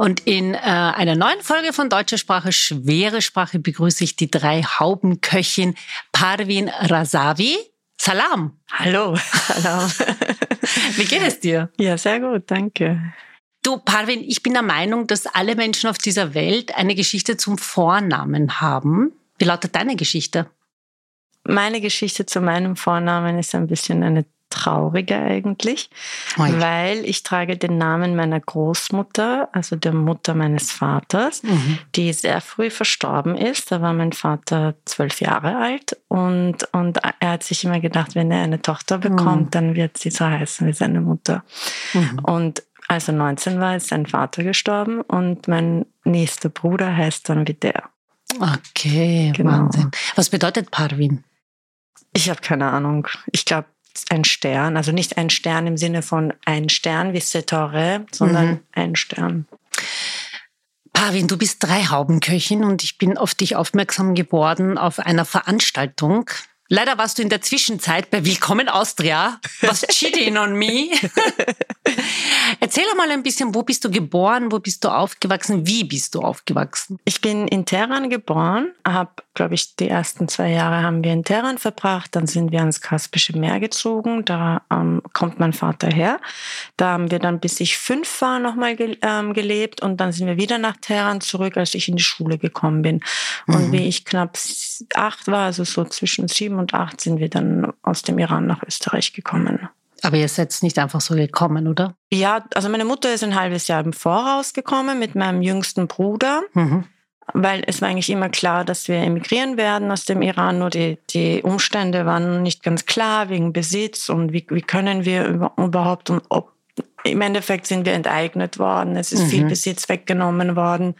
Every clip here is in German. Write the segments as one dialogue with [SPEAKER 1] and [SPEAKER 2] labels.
[SPEAKER 1] Und in äh, einer neuen Folge von Deutsche Sprache, schwere Sprache, begrüße ich die drei Haubenköchin Parvin Razavi. Salam.
[SPEAKER 2] Hallo. Salam.
[SPEAKER 1] Wie geht es dir?
[SPEAKER 2] Ja, sehr gut, danke.
[SPEAKER 1] Du, Parvin, ich bin der Meinung, dass alle Menschen auf dieser Welt eine Geschichte zum Vornamen haben. Wie lautet deine Geschichte?
[SPEAKER 2] Meine Geschichte zu meinem Vornamen ist ein bisschen eine traurige eigentlich, oh weil ich trage den Namen meiner Großmutter, also der Mutter meines Vaters, mhm. die sehr früh verstorben ist. Da war mein Vater zwölf Jahre alt und, und er hat sich immer gedacht, wenn er eine Tochter bekommt, mhm. dann wird sie so heißen wie seine Mutter. Mhm. Und als er 19 war, ist sein Vater gestorben und mein nächster Bruder heißt dann wie der.
[SPEAKER 1] Okay, genau. Wahnsinn. Was bedeutet Parvin?
[SPEAKER 2] Ich habe keine Ahnung. Ich glaube, ein Stern, also nicht ein Stern im Sinne von ein Stern wie Setore, sondern mhm. ein Stern.
[SPEAKER 1] Pavin, du bist drei Haubenköchin und ich bin auf dich aufmerksam geworden auf einer Veranstaltung Leider warst du in der Zwischenzeit bei Willkommen Austria. Was cheating on me? Erzähl mal ein bisschen, wo bist du geboren, wo bist du aufgewachsen, wie bist du aufgewachsen?
[SPEAKER 2] Ich bin in Teheran geboren, habe, glaube ich, die ersten zwei Jahre haben wir in Teheran verbracht, dann sind wir ans Kaspische Meer gezogen, da ähm, kommt mein Vater her. Da haben wir dann, bis ich fünf war, nochmal ge ähm, gelebt und dann sind wir wieder nach Teheran zurück, als ich in die Schule gekommen bin. Und mhm. wie ich knapp acht war, also so zwischen sieben 2008 sind wir dann aus dem Iran nach Österreich gekommen.
[SPEAKER 1] Aber ihr seid nicht einfach so gekommen, oder?
[SPEAKER 2] Ja, also meine Mutter ist ein halbes Jahr im Voraus gekommen mit meinem jüngsten Bruder. Mhm. Weil es war eigentlich immer klar, dass wir emigrieren werden aus dem Iran, nur die, die Umstände waren nicht ganz klar wegen Besitz und wie, wie können wir überhaupt und ob im Endeffekt sind wir enteignet worden. Es ist mhm. viel Besitz weggenommen worden.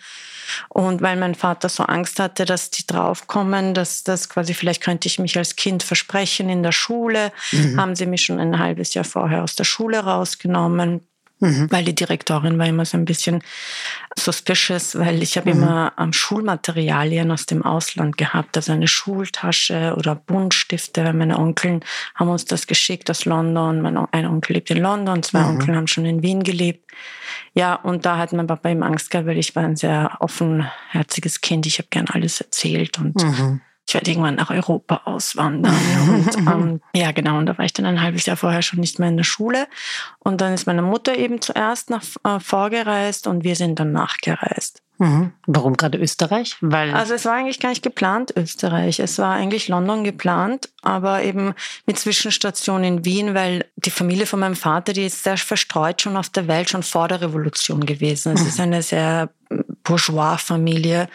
[SPEAKER 2] Und weil mein Vater so Angst hatte, dass die draufkommen, dass das quasi vielleicht könnte ich mich als Kind versprechen in der Schule, mhm. haben sie mich schon ein halbes Jahr vorher aus der Schule rausgenommen. Mhm. Weil die Direktorin war immer so ein bisschen suspicious, weil ich habe mhm. immer ähm, Schulmaterialien aus dem Ausland gehabt, also eine Schultasche oder Buntstifte. Meine Onkeln haben uns das geschickt aus London. Mein ein Onkel lebt in London, zwei mhm. Onkel haben schon in Wien gelebt. Ja, und da hat mein Papa ihm Angst gehabt, weil ich war ein sehr offenherziges Kind. Ich habe gern alles erzählt und mhm ich werde irgendwann nach Europa auswandern. Und, ähm, ja, genau. Und da war ich dann ein halbes Jahr vorher schon nicht mehr in der Schule. Und dann ist meine Mutter eben zuerst nach äh, vorgereist und wir sind dann nachgereist.
[SPEAKER 1] Mhm. Warum gerade Österreich?
[SPEAKER 2] Weil also es war eigentlich gar nicht geplant Österreich. Es war eigentlich London geplant, aber eben mit Zwischenstation in Wien, weil die Familie von meinem Vater, die ist sehr verstreut schon auf der Welt, schon vor der Revolution gewesen. Es mhm. ist eine sehr Bourgeois-Familie.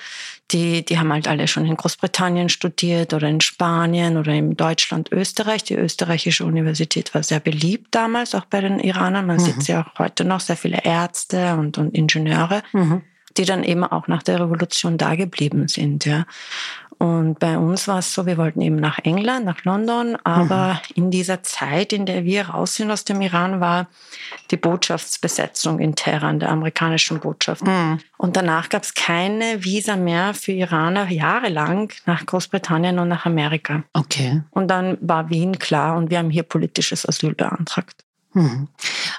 [SPEAKER 2] Die, die haben halt alle schon in Großbritannien studiert oder in Spanien oder in Deutschland, Österreich. Die österreichische Universität war sehr beliebt damals, auch bei den Iranern. Man mhm. sieht ja auch heute noch sehr viele Ärzte und, und Ingenieure. Mhm die dann eben auch nach der Revolution da geblieben sind. Ja. Und bei uns war es so, wir wollten eben nach England, nach London, aber mhm. in dieser Zeit, in der wir raus sind aus dem Iran, war die Botschaftsbesetzung in Teheran, der amerikanischen Botschaft. Mhm. Und danach gab es keine Visa mehr für Iraner jahrelang nach Großbritannien und nach Amerika.
[SPEAKER 1] Okay.
[SPEAKER 2] Und dann war Wien klar und wir haben hier politisches Asyl beantragt.
[SPEAKER 1] Mhm.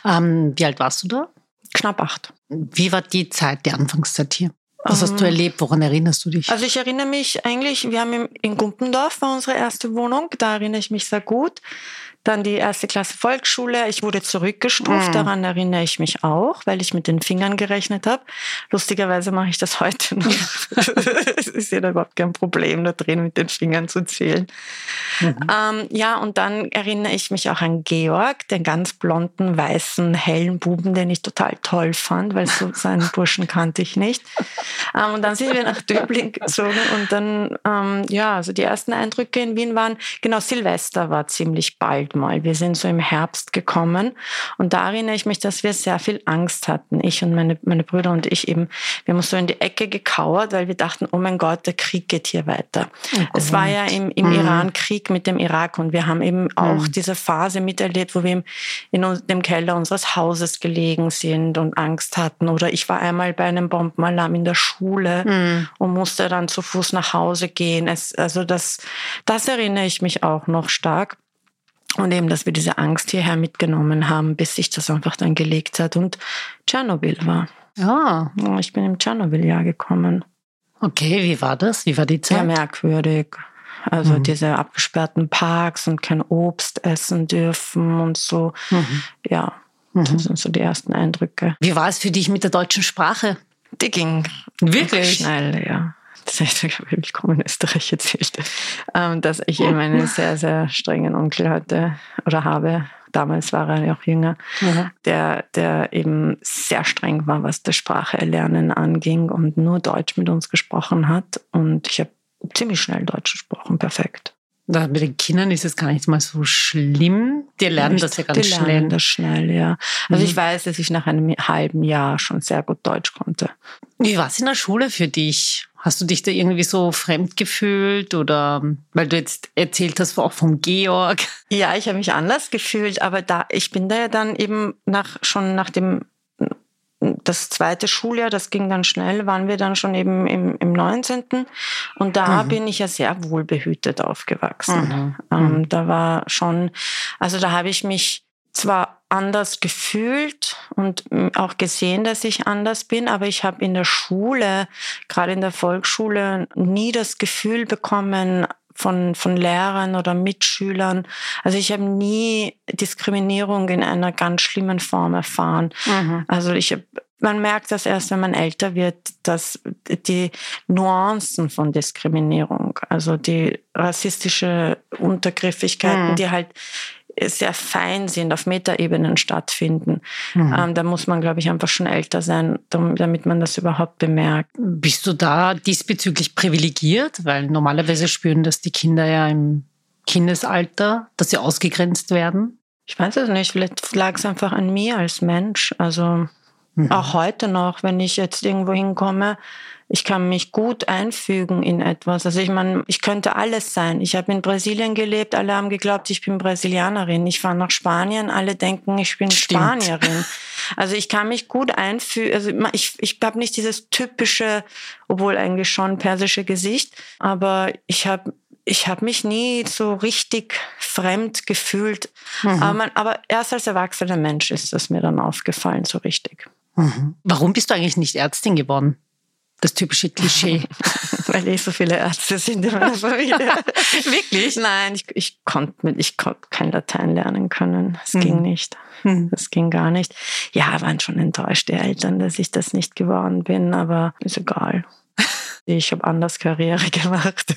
[SPEAKER 1] Ähm, wie alt warst du da?
[SPEAKER 2] Knapp acht.
[SPEAKER 1] Wie war die Zeit, die Anfangszeit hier? Was hast du ähm, erlebt? Woran erinnerst du dich?
[SPEAKER 2] Also ich erinnere mich eigentlich, wir haben in Gumpendorf war unsere erste Wohnung, da erinnere ich mich sehr gut. Dann die erste Klasse Volksschule. Ich wurde zurückgestuft, mhm. daran erinnere ich mich auch, weil ich mit den Fingern gerechnet habe. Lustigerweise mache ich das heute noch. es ist ja überhaupt kein Problem, da drin mit den Fingern zu zählen. Mhm. Ähm, ja, und dann erinnere ich mich auch an Georg, den ganz blonden, weißen, hellen Buben, den ich total toll fand, weil so seinen Burschen kannte ich nicht. Ähm, und dann sind wir nach Döbling gezogen und dann, ähm, ja, also die ersten Eindrücke in Wien waren, genau, Silvester war ziemlich bald mal. Wir sind so im Herbst gekommen und da erinnere ich mich, dass wir sehr viel Angst hatten. Ich und meine, meine Brüder und ich eben, wir haben uns so in die Ecke gekauert, weil wir dachten, oh mein Gott, der Krieg geht hier weiter. Oh es war ja im, im mhm. Iran Krieg mit dem Irak und wir haben eben auch mhm. diese Phase miterlebt, wo wir in dem Keller unseres Hauses gelegen sind und Angst hatten. Oder ich war einmal bei einem Bombenalarm in der Schule mhm. und musste dann zu Fuß nach Hause gehen. Es, also das, das erinnere ich mich auch noch stark. Und eben, dass wir diese Angst hierher mitgenommen haben, bis sich das einfach dann gelegt hat und Tschernobyl war.
[SPEAKER 1] Ja.
[SPEAKER 2] Ich bin im Tschernobyl-Jahr gekommen.
[SPEAKER 1] Okay, wie war das? Wie war die Zeit?
[SPEAKER 2] Sehr merkwürdig. Also mhm. diese abgesperrten Parks und kein Obst essen dürfen und so. Mhm. Ja, das mhm. sind so die ersten Eindrücke.
[SPEAKER 1] Wie war es für dich mit der deutschen Sprache?
[SPEAKER 2] Die ging wirklich schnell, ja das heißt, ich habe willkommen in Österreich erzählt, ähm, dass ich eben einen sehr, sehr strengen Onkel hatte oder habe. Damals war er ja auch jünger, mhm. der, der eben sehr streng war, was das Sprachelernen anging und nur Deutsch mit uns gesprochen hat. Und ich habe ziemlich schnell Deutsch gesprochen, perfekt.
[SPEAKER 1] Da mit den Kindern ist es gar nicht mal so schlimm. Die lernen das ja ganz
[SPEAKER 2] die
[SPEAKER 1] schnell. Die
[SPEAKER 2] lernen das schnell, ja. Also mhm. ich weiß, dass ich nach einem halben Jahr schon sehr gut Deutsch konnte.
[SPEAKER 1] Wie war es in der Schule für dich? Hast du dich da irgendwie so fremd gefühlt oder weil du jetzt erzählt hast auch vom Georg?
[SPEAKER 2] Ja, ich habe mich anders gefühlt, aber da ich bin da ja dann eben nach schon nach dem das zweite Schuljahr, das ging dann schnell, waren wir dann schon eben im, im 19. Und da mhm. bin ich ja sehr wohlbehütet aufgewachsen. Mhm. Ähm, mhm. da war schon, also da habe ich mich zwar anders gefühlt und auch gesehen, dass ich anders bin, aber ich habe in der Schule, gerade in der Volksschule, nie das Gefühl bekommen, von, von Lehrern oder Mitschülern. Also ich habe nie Diskriminierung in einer ganz schlimmen Form erfahren. Mhm. Also ich hab, man merkt das erst, wenn man älter wird, dass die Nuancen von Diskriminierung, also die rassistische Untergriffigkeiten, mhm. die halt sehr fein sind, auf Metaebenen stattfinden. Mhm. Ähm, da muss man, glaube ich, einfach schon älter sein, damit man das überhaupt bemerkt.
[SPEAKER 1] Bist du da diesbezüglich privilegiert? Weil normalerweise spüren das die Kinder ja im Kindesalter, dass sie ausgegrenzt werden.
[SPEAKER 2] Ich weiß es nicht, vielleicht lag es einfach an mir als Mensch. Also mhm. auch heute noch, wenn ich jetzt irgendwo hinkomme, ich kann mich gut einfügen in etwas. Also ich meine, ich könnte alles sein. Ich habe in Brasilien gelebt, alle haben geglaubt, ich bin Brasilianerin. Ich fahre nach Spanien, alle denken, ich bin Stimmt. Spanierin. Also ich kann mich gut einfügen. Also ich, ich habe nicht dieses typische, obwohl eigentlich schon persische Gesicht, aber ich habe ich habe mich nie so richtig fremd gefühlt. Mhm. Aber, man, aber erst als erwachsener Mensch ist das mir dann aufgefallen, so richtig.
[SPEAKER 1] Mhm. Warum bist du eigentlich nicht Ärztin geworden? Das typische Klischee.
[SPEAKER 2] Weil eh so viele Ärzte sind in meiner Familie.
[SPEAKER 1] Wirklich?
[SPEAKER 2] Nein, ich, ich konnte ich konnt kein Latein lernen können. Es mhm. ging nicht. Mhm. Es ging gar nicht. Ja, waren schon enttäuscht, die Eltern, dass ich das nicht geworden bin, aber ist egal. Ich habe anders Karriere gemacht.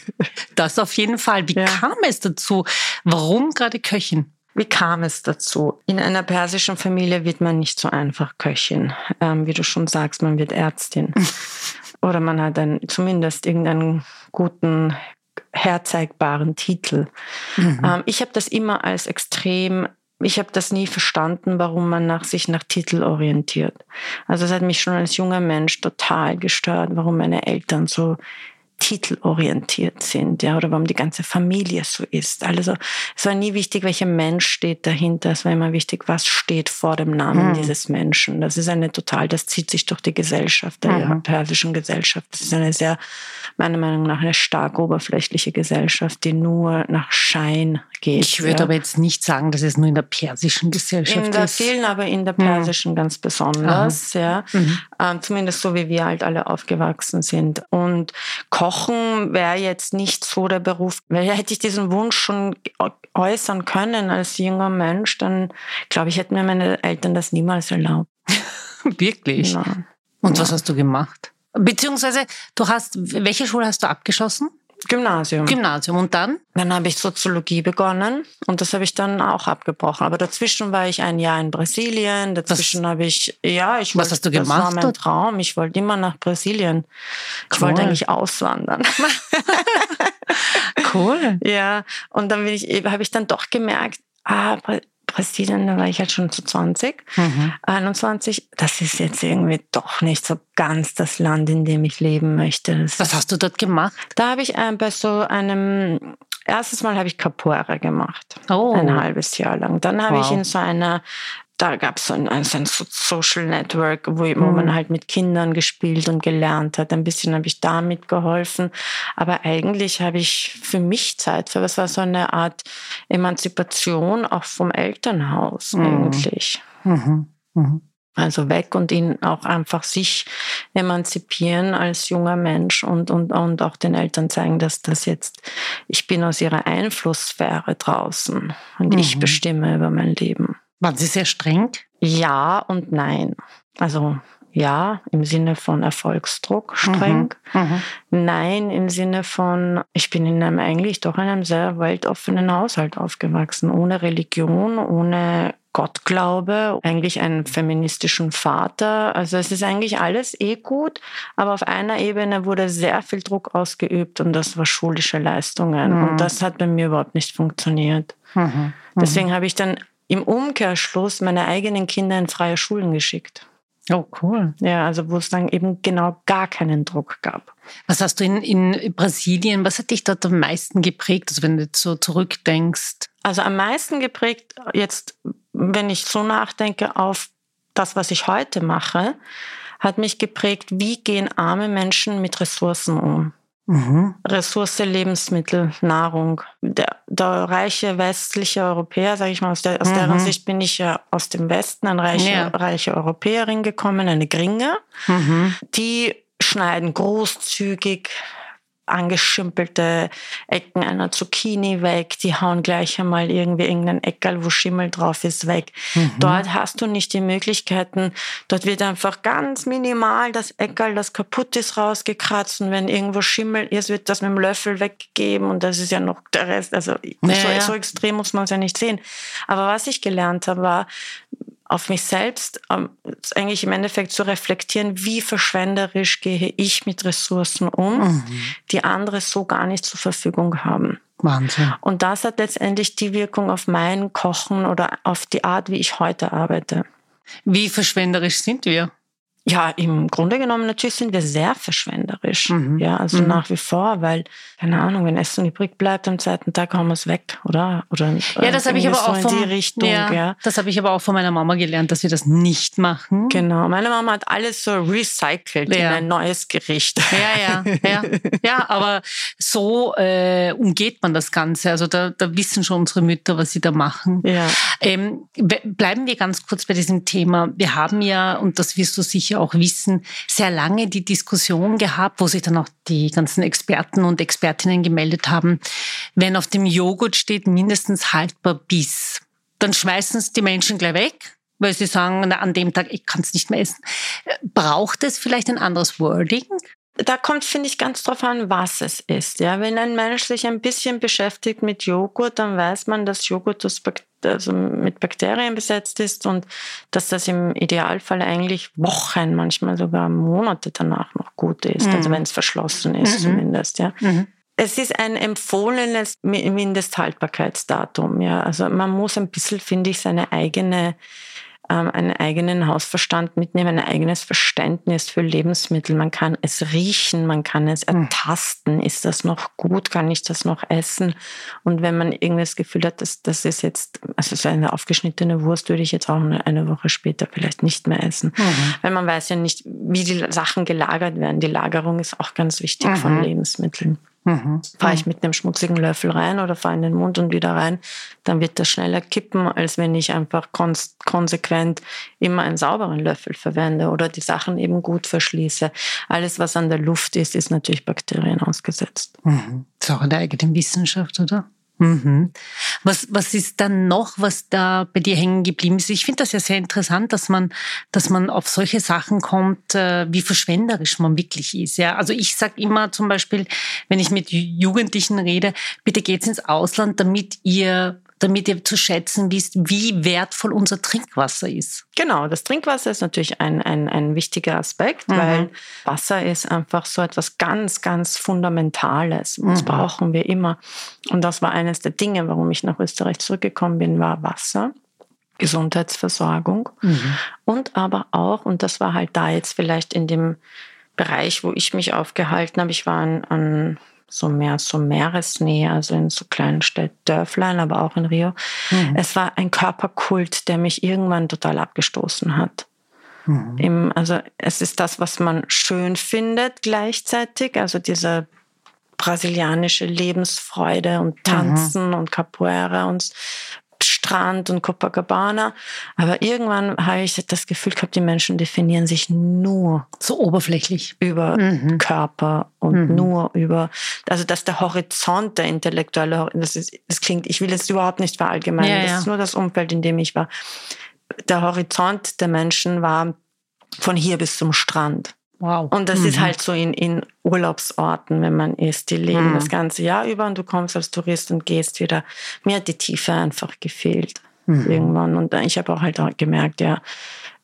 [SPEAKER 1] Das auf jeden Fall. Wie ja. kam es dazu? Warum gerade Köchin?
[SPEAKER 2] Wie kam es dazu? In einer persischen Familie wird man nicht so einfach Köchin. Ähm, wie du schon sagst, man wird Ärztin. Oder man hat dann zumindest irgendeinen guten, herzeigbaren Titel. Mhm. Ähm, ich habe das immer als extrem ich habe das nie verstanden, warum man nach sich nach Titel orientiert. Also es hat mich schon als junger Mensch total gestört, warum meine Eltern so titelorientiert sind, ja, oder warum die ganze Familie so ist. Also es war nie wichtig, welcher Mensch steht dahinter. Es war immer wichtig, was steht vor dem Namen mhm. dieses Menschen. Das ist eine total, das zieht sich durch die Gesellschaft, der mhm. persischen Gesellschaft. Das ist eine sehr, meiner Meinung nach, eine stark oberflächliche Gesellschaft, die nur nach Schein geht.
[SPEAKER 1] Ich würde ja. aber jetzt nicht sagen, dass es nur in der persischen Gesellschaft
[SPEAKER 2] in der
[SPEAKER 1] ist.
[SPEAKER 2] vielen, aber in der mhm. persischen mhm. ganz besonders, Aha. ja. Mhm. Ähm, zumindest so, wie wir halt alle aufgewachsen sind. Und Koch Kochen wäre jetzt nicht so der Beruf. Weil hätte ich diesen Wunsch schon äußern können als junger Mensch, dann glaube ich, hätten mir meine Eltern das niemals erlaubt.
[SPEAKER 1] Wirklich? Ja. Und ja. was hast du gemacht? Beziehungsweise, du hast, welche Schule hast du abgeschlossen?
[SPEAKER 2] Gymnasium.
[SPEAKER 1] Gymnasium. Und dann?
[SPEAKER 2] Dann habe ich Soziologie begonnen und das habe ich dann auch abgebrochen. Aber dazwischen war ich ein Jahr in Brasilien. Dazwischen habe ich, ja, ich
[SPEAKER 1] Was wollte, hast du gemacht?
[SPEAKER 2] Das war mein Traum. Ich wollte immer nach Brasilien. Ich wollte eigentlich auswandern.
[SPEAKER 1] cool.
[SPEAKER 2] Ja, und dann bin ich, habe ich dann doch gemerkt, ah, Brasilien, da war ich halt schon zu 20, mhm. 21. Das ist jetzt irgendwie doch nicht so ganz das Land, in dem ich leben möchte. Das
[SPEAKER 1] Was hast du dort gemacht?
[SPEAKER 2] Da habe ich äh, bei so einem, erstes Mal habe ich Capoeira gemacht.
[SPEAKER 1] Oh.
[SPEAKER 2] Ein halbes Jahr lang. Dann habe wow. ich in so einer da gab es so ein, ein, Social Network, wo, wo mhm. man halt mit Kindern gespielt und gelernt hat. Ein bisschen habe ich da mitgeholfen. Aber eigentlich habe ich für mich Zeit für, was war so eine Art Emanzipation auch vom Elternhaus mhm. eigentlich. Mhm. mhm. Also weg und ihn auch einfach sich emanzipieren als junger Mensch und, und, und auch den Eltern zeigen, dass das jetzt, ich bin aus ihrer Einflusssphäre draußen und ich mhm. bestimme über mein Leben.
[SPEAKER 1] Waren Sie sehr streng?
[SPEAKER 2] Ja und nein. Also ja, im Sinne von Erfolgsdruck streng. Mhm, mhm, Nein, im Sinne von, ich bin in einem eigentlich doch in einem sehr weltoffenen Haushalt aufgewachsen, ohne Religion, ohne Gottglaube, eigentlich einen feministischen Vater. Also es ist eigentlich alles eh gut, aber auf einer Ebene wurde sehr viel Druck ausgeübt und das war schulische Leistungen. Mhm. Und das hat bei mir überhaupt nicht funktioniert. Mhm, mhm. Deswegen habe ich dann im Umkehrschluss meine eigenen Kinder in freie Schulen geschickt.
[SPEAKER 1] Oh, cool.
[SPEAKER 2] Ja, also wo es dann eben genau gar keinen Druck gab.
[SPEAKER 1] Was hast du in, in Brasilien, was hat dich dort am meisten geprägt, also wenn du so zurückdenkst?
[SPEAKER 2] Also am meisten geprägt, jetzt, wenn ich so nachdenke auf das, was ich heute mache, hat mich geprägt, wie gehen arme Menschen mit Ressourcen um? Mhm. Ressource, Lebensmittel, Nahrung. Der, der reiche westliche Europäer, sage ich mal, aus, der, aus mhm. deren Sicht bin ich ja aus dem Westen, eine reiche, ja. reiche Europäerin gekommen, eine Gringe. Mhm. Die schneiden großzügig angeschimpelte Ecken einer Zucchini weg, die hauen gleich einmal irgendwie irgendein Eckerl, wo Schimmel drauf ist, weg. Mhm. Dort hast du nicht die Möglichkeiten, dort wird einfach ganz minimal das Eckerl, das kaputt ist, rausgekratzt und wenn irgendwo Schimmel ist, wird das mit dem Löffel weggegeben und das ist ja noch der Rest, also ja, so, ja. so extrem muss man es ja nicht sehen. Aber was ich gelernt habe, war, auf mich selbst ähm, eigentlich im Endeffekt zu reflektieren, wie verschwenderisch gehe ich mit Ressourcen um, mhm. die andere so gar nicht zur Verfügung haben.
[SPEAKER 1] Wahnsinn.
[SPEAKER 2] Und das hat letztendlich die Wirkung auf mein Kochen oder auf die Art, wie ich heute arbeite.
[SPEAKER 1] Wie verschwenderisch sind wir?
[SPEAKER 2] Ja, im Grunde genommen natürlich sind wir sehr verschwenderisch. Mhm. Ja, also mhm. nach wie vor, weil, keine Ahnung, wenn Essen übrig bleibt am zweiten Tag, haben wir es weg, oder? Oder
[SPEAKER 1] ja, das habe ich aber so auch von, die Richtung, ja, ja. Das habe ich aber auch von meiner Mama gelernt, dass wir das nicht machen.
[SPEAKER 2] Genau. Meine Mama hat alles so recycelt ja. in ein neues Gericht.
[SPEAKER 1] Ja, ja, ja. ja, aber so äh, umgeht man das Ganze. Also da, da wissen schon unsere Mütter, was sie da machen.
[SPEAKER 2] Ja.
[SPEAKER 1] Ähm, bleiben wir ganz kurz bei diesem Thema. Wir haben ja, und das wirst du sicher auch wissen, sehr lange die Diskussion gehabt, wo sich dann auch die ganzen Experten und Expertinnen gemeldet haben, wenn auf dem Joghurt steht mindestens haltbar bis, dann schmeißen es die Menschen gleich weg, weil sie sagen, na, an dem Tag, ich kann es nicht mehr essen. Braucht es vielleicht ein anderes Wording?
[SPEAKER 2] da kommt, finde ich, ganz drauf an, was es ist. Ja, wenn ein Mensch sich ein bisschen beschäftigt mit Joghurt, dann weiß man, dass Joghurt also mit Bakterien besetzt ist und dass das im Idealfall eigentlich Wochen, manchmal sogar Monate danach noch gut ist. Also mhm. Also wenn es verschlossen ist, mhm. zumindest. Ja. Mhm. Es ist ein empfohlenes Mindesthaltbarkeitsdatum. Ja, also man muss ein bisschen, finde ich, seine eigene einen eigenen Hausverstand mitnehmen, ein eigenes Verständnis für Lebensmittel. Man kann es riechen, man kann es hm. ertasten. Ist das noch gut? Kann ich das noch essen? Und wenn man irgendwie das Gefühl hat, dass das ist jetzt, also so eine aufgeschnittene Wurst würde ich jetzt auch eine Woche später vielleicht nicht mehr essen. Mhm. Weil man weiß ja nicht, wie die Sachen gelagert werden. Die Lagerung ist auch ganz wichtig mhm. von Lebensmitteln. Mhm. Fahre ich mit einem schmutzigen Löffel rein oder fahre in den Mund und wieder rein, dann wird das schneller kippen, als wenn ich einfach konsequent immer einen sauberen Löffel verwende oder die Sachen eben gut verschließe. Alles, was an der Luft ist, ist natürlich Bakterien ausgesetzt.
[SPEAKER 1] Mhm. Das ist auch eine eigene Wissenschaft, oder? Mhm. Was, was ist dann noch, was da bei dir hängen geblieben ist? Ich finde das ja sehr interessant, dass man, dass man auf solche Sachen kommt, äh, wie verschwenderisch man wirklich ist. Ja, also ich sage immer zum Beispiel, wenn ich mit Jugendlichen rede, bitte geht's ins Ausland, damit ihr damit ihr zu schätzen wisst, wie wertvoll unser Trinkwasser ist.
[SPEAKER 2] Genau, das Trinkwasser ist natürlich ein, ein, ein wichtiger Aspekt, mhm. weil Wasser ist einfach so etwas ganz, ganz Fundamentales. Das mhm. brauchen wir immer. Und das war eines der Dinge, warum ich nach Österreich zurückgekommen bin, war Wasser. Gesundheitsversorgung mhm. und aber auch, und das war halt da jetzt vielleicht in dem Bereich, wo ich mich aufgehalten habe, ich war an, an so mehr so Meeresnähe, also in so kleinen Städten, Dörflein, aber auch in Rio. Mhm. Es war ein Körperkult, der mich irgendwann total abgestoßen hat. Mhm. Im, also es ist das, was man schön findet gleichzeitig, also diese brasilianische Lebensfreude und mhm. Tanzen mhm. und Capoeira und Strand und Copacabana. Aber irgendwann habe ich das Gefühl gehabt, die Menschen definieren sich nur
[SPEAKER 1] so oberflächlich
[SPEAKER 2] über mhm. Körper und mhm. nur über, also dass der Horizont, der intellektuelle, das, ist, das klingt, ich will jetzt überhaupt nicht verallgemeinern, ja, das ja. ist nur das Umfeld, in dem ich war. Der Horizont der Menschen war von hier bis zum Strand. Wow. Und das mhm. ist halt so in, in Urlaubsorten, wenn man ist. Die leben mhm. das ganze Jahr über und du kommst als Tourist und gehst wieder. Mir hat die Tiefe einfach gefehlt mhm. irgendwann. Und ich habe auch halt auch gemerkt, ja,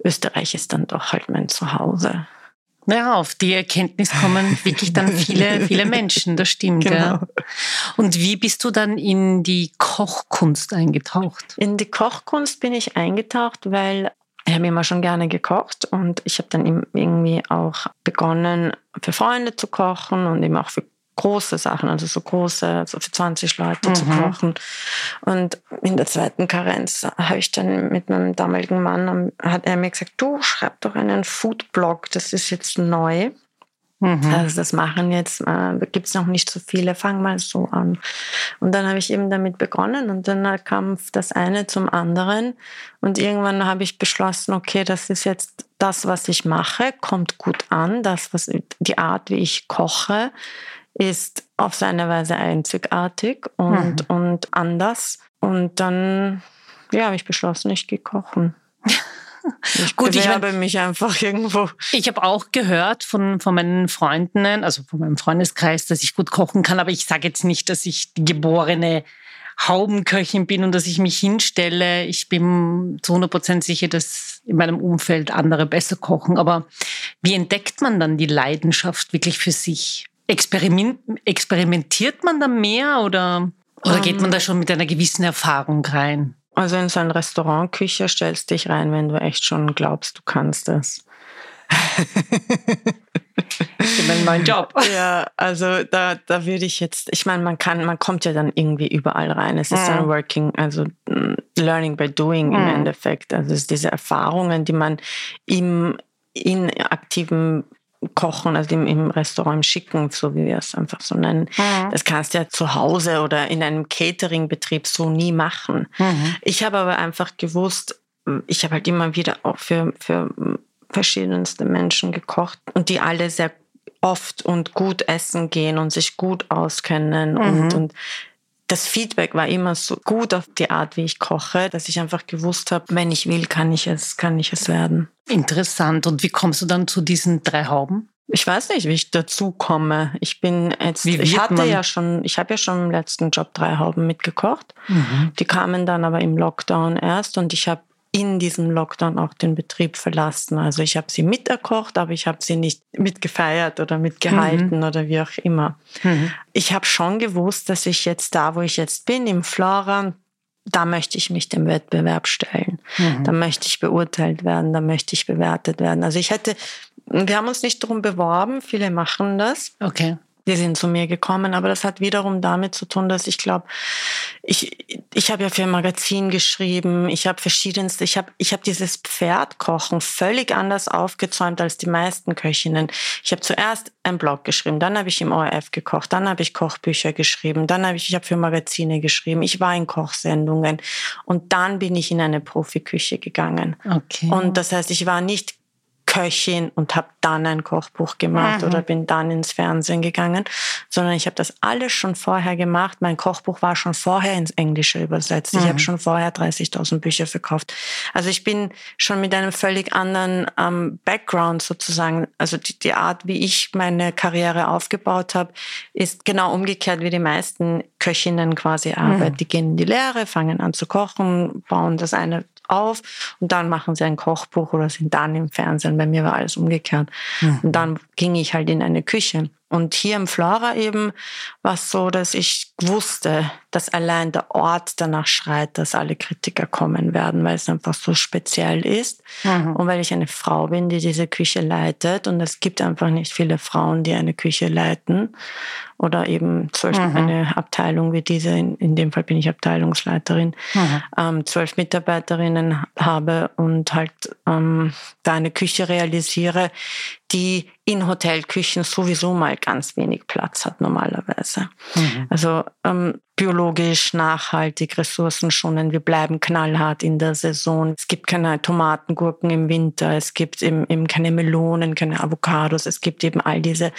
[SPEAKER 2] Österreich ist dann doch halt mein Zuhause.
[SPEAKER 1] Ja, auf die Erkenntnis kommen wirklich dann viele, viele Menschen, das stimmt. Genau. Ja. Und wie bist du dann in die Kochkunst eingetaucht?
[SPEAKER 2] In die Kochkunst bin ich eingetaucht, weil ich habe immer schon gerne gekocht und ich habe dann irgendwie auch begonnen, für Freunde zu kochen und eben auch für große Sachen, also so große, also für 20 Leute mhm. zu kochen. Und in der zweiten Karenz habe ich dann mit meinem damaligen Mann, hat er mir gesagt, du schreib doch einen Foodblog, das ist jetzt neu. Mhm. Also das machen jetzt, äh, gibt es noch nicht so viele, fang mal so an. Und dann habe ich eben damit begonnen und dann kam das eine zum anderen und irgendwann habe ich beschlossen, okay, das ist jetzt das, was ich mache, kommt gut an, das, was die Art, wie ich koche, ist auf seine Weise einzigartig und, mhm. und anders. Und dann ja, habe ich beschlossen, ich gehe kochen. Ich Gut, ich habe mich einfach irgendwo.
[SPEAKER 1] Ich habe auch gehört von, von meinen Freunden, also von meinem Freundeskreis, dass ich gut kochen kann, aber ich sage jetzt nicht, dass ich die geborene Haubenköchin bin und dass ich mich hinstelle. Ich bin zu 100 Prozent sicher, dass in meinem Umfeld andere besser kochen. Aber wie entdeckt man dann die Leidenschaft wirklich für sich? Experiment, experimentiert man da mehr oder, oder geht man da ähm. schon mit einer gewissen Erfahrung rein?
[SPEAKER 2] Also in so ein Restaurantküche stellst dich rein, wenn du echt schon glaubst, du kannst es.
[SPEAKER 1] in meinem neuen Job.
[SPEAKER 2] Ja, also da, da würde ich jetzt, ich meine, man kann, man kommt ja dann irgendwie überall rein. Es ist ein Working, also mm, Learning by Doing im mhm. Endeffekt. Also es ist diese Erfahrungen, die man im in aktiven kochen, also im, im Restaurant schicken, so wie wir es einfach so nennen. Mhm. Das kannst du ja zu Hause oder in einem Catering-Betrieb so nie machen. Mhm. Ich habe aber einfach gewusst, ich habe halt immer wieder auch für, für verschiedenste Menschen gekocht und die alle sehr oft und gut essen gehen und sich gut auskennen mhm. und, und das Feedback war immer so gut auf die Art, wie ich koche, dass ich einfach gewusst habe, wenn ich will, kann ich es, kann ich es werden.
[SPEAKER 1] Interessant. Und wie kommst du dann zu diesen drei Hauben?
[SPEAKER 2] Ich weiß nicht, wie ich dazu komme. Ich bin jetzt, ich hatte man? ja schon, ich habe ja schon im letzten Job drei Hauben mitgekocht. Mhm. Die kamen dann aber im Lockdown erst und ich habe in diesem Lockdown auch den Betrieb verlassen. Also ich habe sie miterkocht, aber ich habe sie nicht mitgefeiert oder mitgehalten mhm. oder wie auch immer. Mhm. Ich habe schon gewusst, dass ich jetzt da, wo ich jetzt bin, im Flora, da möchte ich mich dem Wettbewerb stellen. Mhm. Da möchte ich beurteilt werden, da möchte ich bewertet werden. Also ich hätte, wir haben uns nicht darum beworben, viele machen das.
[SPEAKER 1] Okay.
[SPEAKER 2] Die sind zu mir gekommen. Aber das hat wiederum damit zu tun, dass ich glaube, ich, ich habe ja für ein Magazin geschrieben, ich habe verschiedenste, ich habe ich hab dieses Pferdkochen völlig anders aufgezäumt als die meisten Köchinnen. Ich habe zuerst einen Blog geschrieben, dann habe ich im ORF gekocht, dann habe ich Kochbücher geschrieben, dann habe ich, ich habe für Magazine geschrieben, ich war in Kochsendungen und dann bin ich in eine Profiküche gegangen. Okay. Und das heißt, ich war nicht Köchin und habe dann ein Kochbuch gemacht mhm. oder bin dann ins Fernsehen gegangen, sondern ich habe das alles schon vorher gemacht. Mein Kochbuch war schon vorher ins Englische übersetzt. Mhm. Ich habe schon vorher 30.000 Bücher verkauft. Also ich bin schon mit einem völlig anderen ähm, Background sozusagen. Also die, die Art, wie ich meine Karriere aufgebaut habe, ist genau umgekehrt wie die meisten Köchinnen quasi arbeiten. Mhm. Die gehen in die Lehre, fangen an zu kochen, bauen das eine auf und dann machen sie ein Kochbuch oder sind dann im Fernsehen. Bei mir war alles umgekehrt. Mhm. Und dann ging ich halt in eine Küche. Und hier im Flora eben war es so, dass ich wusste, dass allein der Ort danach schreit, dass alle Kritiker kommen werden, weil es einfach so speziell ist. Mhm. Und weil ich eine Frau bin, die diese Küche leitet. Und es gibt einfach nicht viele Frauen, die eine Küche leiten. Oder eben zwölf, mhm. eine Abteilung wie diese, in, in, dem Fall bin ich Abteilungsleiterin, mhm. ähm, zwölf Mitarbeiterinnen habe und halt ähm, da eine Küche realisiere, die in Hotelküchen sowieso mal ganz wenig Platz hat normalerweise. Mhm. Also ähm, biologisch, nachhaltig, ressourcenschonend. Wir bleiben knallhart in der Saison. Es gibt keine Tomatengurken im Winter. Es gibt eben, eben keine Melonen, keine Avocados. Es gibt eben all diese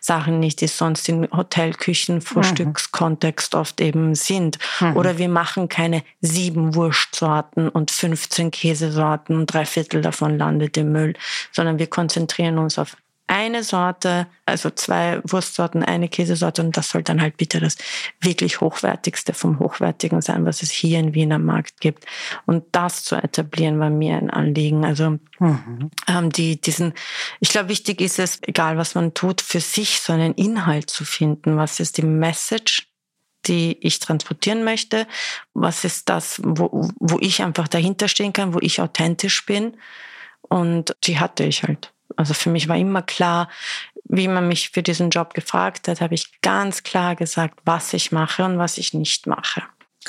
[SPEAKER 2] Sachen nicht, die sonst in Hotelküchen, Frühstückskontext oft eben sind. Mhm. Oder wir machen keine sieben Wurstsorten und 15 Käsesorten und drei Viertel davon landet im Müll, sondern wir konzentrieren uns auf eine Sorte, also zwei Wurstsorten, eine Käsesorte und das soll dann halt bitte das wirklich hochwertigste vom Hochwertigen sein, was es hier in Wiener Markt gibt. Und das zu etablieren war mir ein Anliegen. Also mhm. ähm, die, diesen, ich glaube, wichtig ist es, egal was man tut, für sich so einen Inhalt zu finden. Was ist die Message? die ich transportieren möchte? Was ist das, wo, wo ich einfach dahinter stehen kann, wo ich authentisch bin? Und die hatte ich halt. Also für mich war immer klar, wie man mich für diesen Job gefragt hat, habe ich ganz klar gesagt, was ich mache und was ich nicht mache.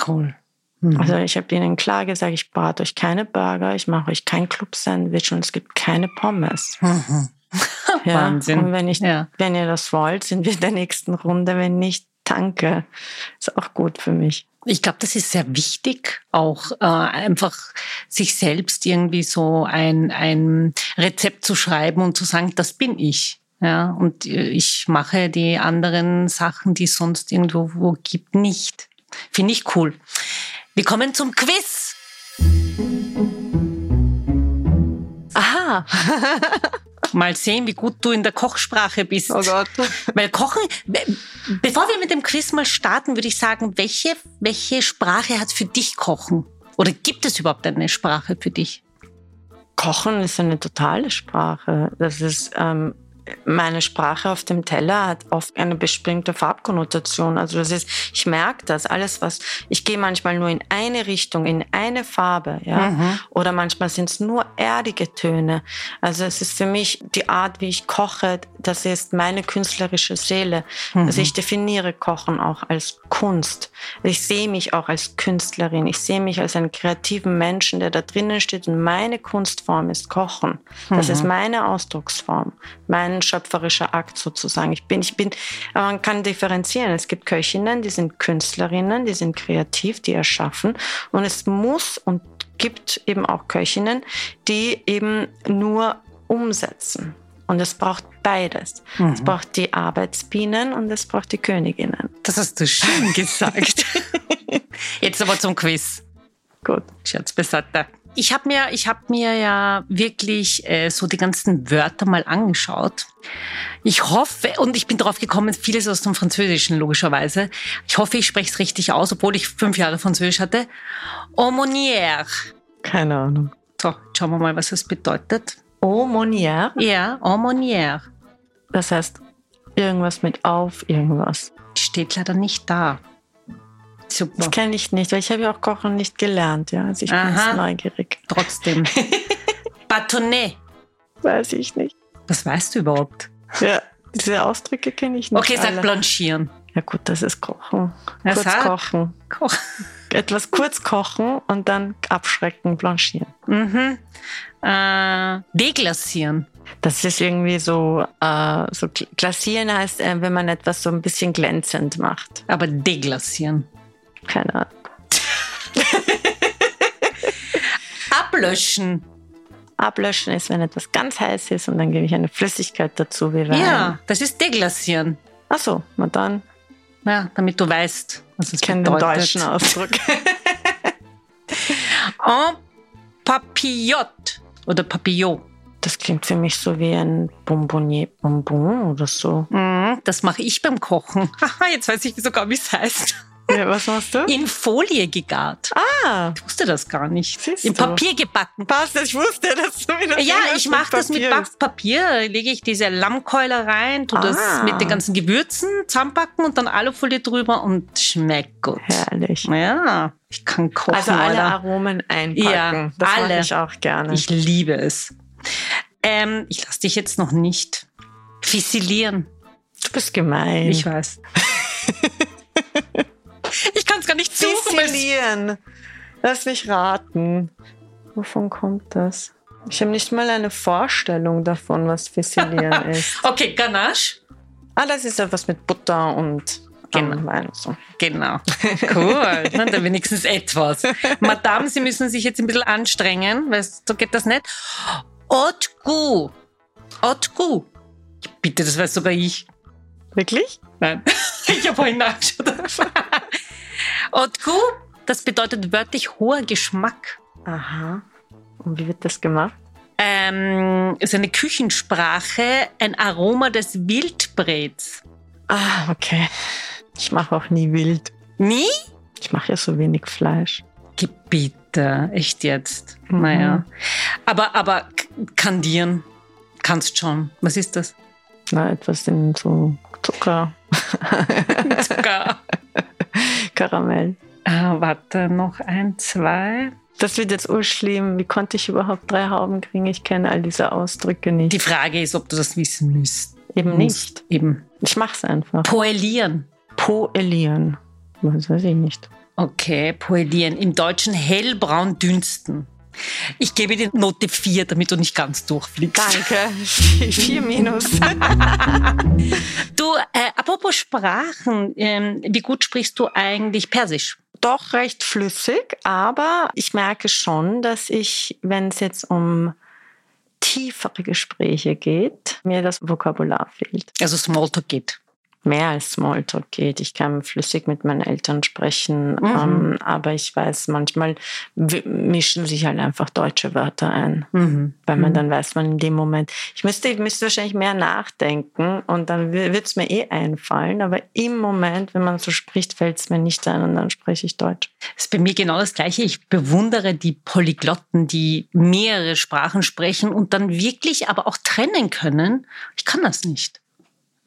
[SPEAKER 1] Cool.
[SPEAKER 2] Mhm. Also ich habe ihnen klar gesagt, ich brate euch keine Burger, ich mache euch kein Club-Sandwich und es gibt keine Pommes. Mhm. Ja, Wahnsinn. Und wenn, ich, ja. wenn ihr das wollt, sind wir in der nächsten Runde. Wenn nicht, danke. Ist auch gut für mich.
[SPEAKER 1] Ich glaube, das ist sehr wichtig, auch äh, einfach sich selbst irgendwie so ein, ein Rezept zu schreiben und zu sagen, das bin ich. Ja, und ich mache die anderen Sachen, die es sonst irgendwo gibt, nicht. Finde ich cool. Wir kommen zum Quiz. Aha. Mal sehen, wie gut du in der Kochsprache bist.
[SPEAKER 2] Oh Gott.
[SPEAKER 1] Weil Kochen, bevor wir mit dem Quiz mal starten, würde ich sagen, welche, welche Sprache hat für dich Kochen? Oder gibt es überhaupt eine Sprache für dich?
[SPEAKER 2] Kochen ist eine totale Sprache. Das ist ähm, meine Sprache auf dem Teller hat oft eine bestimmte Farbkonnotation. Also das ist, ich merke das, alles was, ich gehe manchmal nur in eine Richtung, in eine Farbe, ja. Mhm. Oder manchmal sind es nur erdige Töne. Also es ist für mich die Art, wie ich koche, das ist meine künstlerische Seele. Mhm. Also ich definiere Kochen auch als Kunst. Ich sehe mich auch als Künstlerin. Ich sehe mich als einen kreativen Menschen, der da drinnen steht und meine Kunstform ist Kochen. Das mhm. ist meine Ausdrucksform, mein schöpferischer Akt sozusagen. Ich bin, ich bin, man kann differenzieren. Es gibt Köchinnen, die sind Künstlerinnen, die sind kreativ, die erschaffen. Und es muss und gibt eben auch Köchinnen, die eben nur umsetzen. Und es braucht beides. Mhm. Es braucht die Arbeitsbienen und es braucht die Königinnen.
[SPEAKER 1] Das hast du schön gesagt. Jetzt aber zum Quiz.
[SPEAKER 2] Gut.
[SPEAKER 1] Scherz beiseite. Ich habe mir, ich hab mir ja wirklich äh, so die ganzen Wörter mal angeschaut. Ich hoffe, und ich bin drauf gekommen, vieles aus dem Französischen logischerweise. Ich hoffe, ich spreche es richtig aus, obwohl ich fünf Jahre Französisch hatte. Aumônière.
[SPEAKER 2] Keine Ahnung.
[SPEAKER 1] So, schauen wir mal, was das bedeutet.
[SPEAKER 2] Aumônière?
[SPEAKER 1] Ja, Aumônière.
[SPEAKER 2] Das heißt, irgendwas mit auf irgendwas.
[SPEAKER 1] Steht leider nicht da.
[SPEAKER 2] Super. Das kenne ich nicht, weil ich habe ja auch Kochen nicht gelernt. Ja, also ich Aha. bin jetzt neugierig.
[SPEAKER 1] Trotzdem. Bâtonnet.
[SPEAKER 2] Weiß ich nicht.
[SPEAKER 1] Was weißt du überhaupt?
[SPEAKER 2] Ja. Diese Ausdrücke kenne ich nicht.
[SPEAKER 1] Okay, sag
[SPEAKER 2] alle.
[SPEAKER 1] blanchieren.
[SPEAKER 2] Ja gut, das ist Kochen.
[SPEAKER 1] Ja,
[SPEAKER 2] kurz
[SPEAKER 1] sag.
[SPEAKER 2] kochen.
[SPEAKER 1] Koch.
[SPEAKER 2] Etwas kurz kochen und dann abschrecken, blanchieren.
[SPEAKER 1] Mhm. Äh, deglasieren.
[SPEAKER 2] Das ist irgendwie so, äh, so gl- glasieren heißt, äh, wenn man etwas so ein bisschen glänzend macht.
[SPEAKER 1] Aber deglasieren.
[SPEAKER 2] Keine Ahnung.
[SPEAKER 1] Ablöschen.
[SPEAKER 2] Ablöschen ist, wenn etwas ganz heiß ist und dann gebe ich eine Flüssigkeit dazu, wie Wein.
[SPEAKER 1] Ja, das ist deglasieren.
[SPEAKER 2] Ach so, na dann
[SPEAKER 1] Ja, damit du weißt, was es
[SPEAKER 2] ich kenne den
[SPEAKER 1] bedeutet.
[SPEAKER 2] deutschen Ausdruck.
[SPEAKER 1] En papillot oder papillot.
[SPEAKER 2] Das klingt für mich so wie ein Bonbonnier Bonbon oder so.
[SPEAKER 1] Mhm, Das mache ich beim Kochen. Haha, Jetzt weiß ich sogar, wie es heißt.
[SPEAKER 2] Ja, was machst du?
[SPEAKER 1] In Folie gegart.
[SPEAKER 2] Ah,
[SPEAKER 1] Ich wusste das gar nicht.
[SPEAKER 2] Siehst
[SPEAKER 1] In
[SPEAKER 2] du.
[SPEAKER 1] Papier gebacken.
[SPEAKER 2] passt, ich wusste, dass du wieder
[SPEAKER 1] Ja, ich mache das mit. Backpapier. Lege ich diese Lammkeule rein, tu das
[SPEAKER 2] Ah.
[SPEAKER 1] mit den ganzen Gewürzen zusammenpacken und dann Alufolie drüber und schmeckt gut.
[SPEAKER 2] Herrlich.
[SPEAKER 1] Ja, ich kann kochen.
[SPEAKER 2] Also alle
[SPEAKER 1] Alter.
[SPEAKER 2] Aromen einpacken.
[SPEAKER 1] Ja,
[SPEAKER 2] das
[SPEAKER 1] alle.
[SPEAKER 2] mache ich auch gerne.
[SPEAKER 1] Ich liebe es. Ähm, ich lasse dich jetzt noch nicht fissilieren.
[SPEAKER 2] du bist gemein.
[SPEAKER 1] Ich weiß. ich kann es gar nicht suchen.
[SPEAKER 2] Fissilieren. Lass mich raten. Wovon kommt das? Ich habe nicht mal eine Vorstellung davon, was Fissilieren ist.
[SPEAKER 1] Okay, Ganache.
[SPEAKER 2] Ah, das ist ja was mit Butter und
[SPEAKER 1] Genau.
[SPEAKER 2] Wein und so.
[SPEAKER 1] Genau. Cool. Na, dann wenigstens etwas. Madame, Sie müssen sich jetzt ein bisschen anstrengen, weil so geht das nicht. Haute goût. Bitte, das weiß sogar ich.
[SPEAKER 2] Wirklich?
[SPEAKER 1] Nein. Ich habe vorhin nachgeschaut. Haute goût, das bedeutet wörtlich hoher Geschmack.
[SPEAKER 2] Aha. Und wie wird das gemacht?
[SPEAKER 1] Ähm, ist eine Küchensprache, ein Aroma des Wildbrets.
[SPEAKER 2] Ah, okay. Ich mache auch nie wild.
[SPEAKER 1] Nie?
[SPEAKER 2] Ich mache ja so wenig Fleisch.
[SPEAKER 1] Bitte, echt jetzt.
[SPEAKER 2] Mhm.
[SPEAKER 1] Naja. Aber, aber kandieren kannst schon. Was ist das?
[SPEAKER 2] Na, etwas in so Zucker,
[SPEAKER 1] Zucker.
[SPEAKER 2] Karamell.
[SPEAKER 1] ah, warte, noch ein, zwei.
[SPEAKER 2] Das wird jetzt urschlimm. Wie konnte ich überhaupt drei Hauben kriegen? Ich kenne all diese Ausdrücke nicht.
[SPEAKER 1] Die Frage ist, ob du das wissen müsst.
[SPEAKER 2] Eben nicht.
[SPEAKER 1] Eben.
[SPEAKER 2] Ich mach's einfach.
[SPEAKER 1] Poelieren.
[SPEAKER 2] Poelieren. Das weiß ich nicht.
[SPEAKER 1] Okay, poelieren. Im Deutschen hellbraun dünsten. Ich gebe dir Note 4, damit du nicht ganz durchfliegst.
[SPEAKER 2] Danke. Vier Minus.
[SPEAKER 1] Du, äh, apropos Sprachen, ähm, wie gut sprichst du eigentlich Persisch?
[SPEAKER 2] Doch recht flüssig, aber ich merke schon, dass ich, wenn es jetzt um tiefere Gespräche geht, mir das Vokabular fehlt.
[SPEAKER 1] Also Smalltalk geht.
[SPEAKER 2] Mehr als Smalltalk geht. Ich kann flüssig mit meinen Eltern sprechen,
[SPEAKER 1] Mhm.
[SPEAKER 2] ähm, aber ich weiß, manchmal mischen sich halt einfach deutsche Wörter ein.
[SPEAKER 1] Mhm.
[SPEAKER 2] Weil man dann weiß man in dem Moment, ich müsste, ich müsste wahrscheinlich mehr nachdenken und dann wird es mir eh einfallen. Aber im Moment, wenn man so spricht, fällt es mir nicht ein und dann spreche ich Deutsch.
[SPEAKER 1] Das ist bei mir genau das Gleiche. Ich bewundere die Polyglotten, die mehrere Sprachen sprechen und dann wirklich aber auch trennen können. Ich kann das nicht.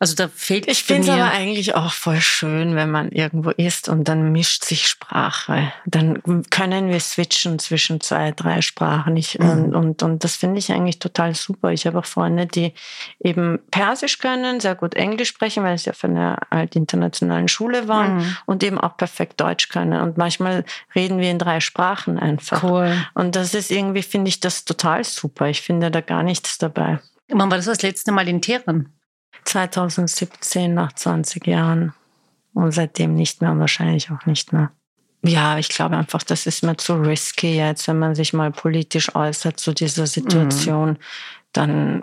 [SPEAKER 1] Also da fehlt
[SPEAKER 2] Ich finde es aber eigentlich auch voll schön, wenn man irgendwo ist und dann mischt sich Sprache. Dann können wir switchen zwischen zwei, drei Sprachen. Ich, und, und, und das finde ich eigentlich total super. Ich habe auch Freunde, die eben Persisch können, sehr gut Englisch sprechen, weil sie auf einer halt internationalen Schule waren
[SPEAKER 1] Mhm.
[SPEAKER 2] und eben auch perfekt Deutsch können. Und manchmal reden wir in drei Sprachen einfach.
[SPEAKER 1] Cool.
[SPEAKER 2] Und das ist irgendwie, finde ich das total super. Ich finde da gar nichts dabei.
[SPEAKER 1] Wann war das das letzte Mal in Teheran?
[SPEAKER 2] 2017 nach 20 Jahren. Und seitdem nicht mehr und wahrscheinlich auch nicht mehr. Ja, ich glaube einfach, das ist mir zu risky jetzt, wenn man sich mal politisch äußert zu dieser Situation, dann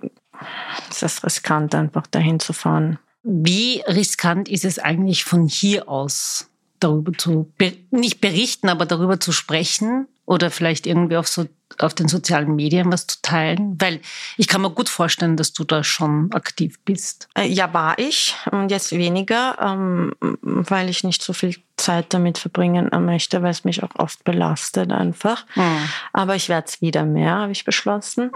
[SPEAKER 2] ist es riskant, einfach dahin zu fahren.
[SPEAKER 1] Wie riskant ist es eigentlich von hier aus darüber zu, nicht berichten, aber darüber zu sprechen oder vielleicht irgendwie auf, so, auf den sozialen Medien was zu teilen? Weil ich kann mir gut vorstellen, dass du da schon aktiv bist.
[SPEAKER 2] Äh, Ja, war ich und jetzt weniger, ähm, weil ich nicht so viel Zeit damit verbringen möchte, weil es mich auch oft belastet einfach. Aber ich werde es wieder mehr, habe ich beschlossen.